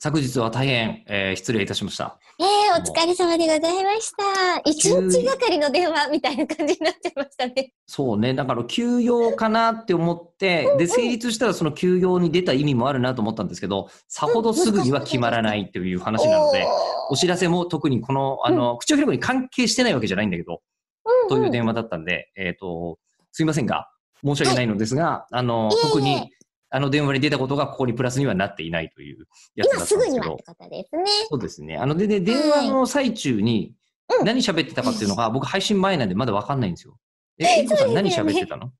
昨日は大変、えー失礼いたしました。ええお疲れ様でございました。一日がかりの電話みたいな感じになっちゃいましたね。そうね。だから休養かなって思って、で、成立したらその休養に出た意味もあるなと思ったんですけど、さほどすぐには決まらないっていう話なので、お知らせも特にこの、あの、口を開くに関係してないわけじゃないんだけど、おーという電話だったんで、えっ、と、すいませんが、申し訳ないのですが、あの、特に、あの電話に出たことがここにプラスにはなっていないというやつだ今ったんですけどすぐにはって、ことですね。そうですね。あの、で、で、電話の最中にうん何喋ってたかっていうのが、僕配信前なんでまだわかんないんですよ。え、えさん何喋ってたの？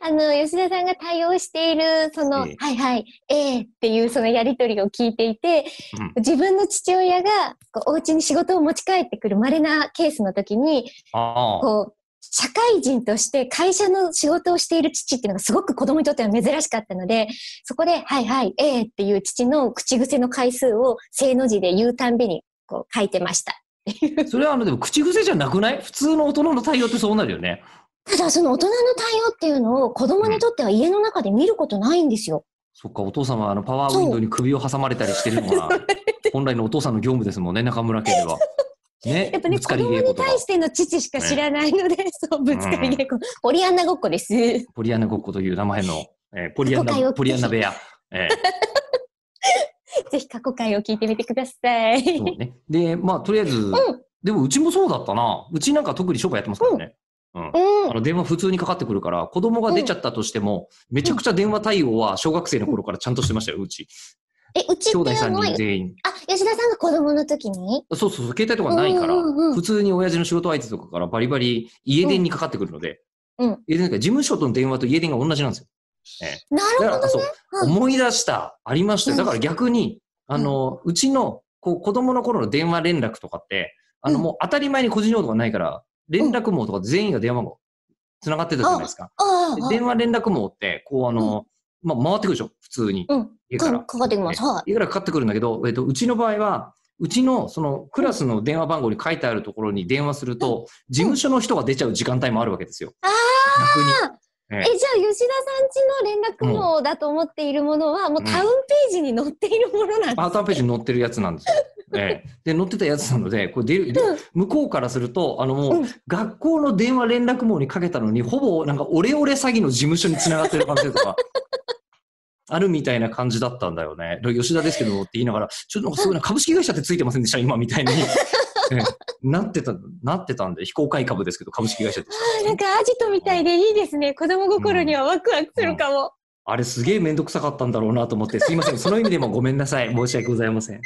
あの、吉田さんが対応している、その、ええはいはい、ええっていうそのやりとりを聞いていて、うん自分の父親がこうお家に仕事を持ち帰ってくる稀なケースの時に。こう、社会人として会社の仕事をしている父っていうのがすごく子供にとっては珍しかったので、そこで、はいはい、ええっていう父の口癖の回数を正の字で言うたんびにこう書いてました。それはあの、でも口癖じゃなくない？普通の大人の対応ってそうなるよね。ただその大人の対応っていうのを子供にとっては家の中で見ることないんですよ。そっか、お父さんはあの、パワーウィンドウに首を挟まれたりしてるのが、本来のお父さんの業務ですもんね、中村家では。ね、やっぱね、子供に対。しての父しか知らないので、そう、ぶつかり稽古。ポリアンナごっこです。ポリアンナごっこという名前の、えーポリアンナ、ポリアンナ部屋。え ぜひ過去回を聞いてみてください。ーそうね。で、まあ、とりあえず、でもうちもそうだったな。うちなんか特に商売やってますからね。うん。うんあ。の電話普通にかかってくるから、子供が出ちゃったとしても、めちゃくちゃ電話対応は小学生の頃からちゃんとしてましたよ、うち。え、うち兄弟3っていうのは、人全員。あ、吉田さんが子供の時に？そうそうそう、携帯とかないから、うんうんうん。普通に親父の仕事相手とかからバリバリ家電にかかってくるので、うん。家電が事務所との電話と家電が同じなんですよ。なるほど。だから、そう、うん。思い出した、ありました。よ。だから逆に、あの、うちの、こう、子供の頃の電話連絡とかって、あの、うん。もう当たり前に個人用とかないから、連絡網とか全員が電話番号、繋がってたじゃないですか。ああ、で電話連絡網って、こう、あの、まあ、回ってくるでしょ？普通に。うん。家から。かかかってきます。は家からかかってくるんだけど、えっと、うちの場合は、うちの、その、クラスの電話番号に書いてあるところに電話すると、事務所の人が出ちゃう時間帯もあるわけですよ。あ逆に。い。ええ、じゃあ吉田さんちの連絡網だと思っているものは、もうタウンページに載っているものなんですアートページに載ってるやつなんですよ。ええ、で、載ってたやつなので、これ出る、でうん向こうからすると、あのもう、うん学校の電話連絡網にかけたのに、ほぼなんかオレオレ詐欺の事務所に繋がってる可能性とか、あるみたいな感じだったんだよね。で吉田ですけどって言いながら、ちょっとなんかすごいな、株式会社ってついてませんでした、今みたいに。ええなってた、なってたんで、非公開株ですけど、株式会社でした、なんかアジトみたいでいいですね。子供心にはワクワクするかも。あれすげえめんどくさかったんだろうなと思って、すいません。その意味でもごめんなさい。申し訳ございません。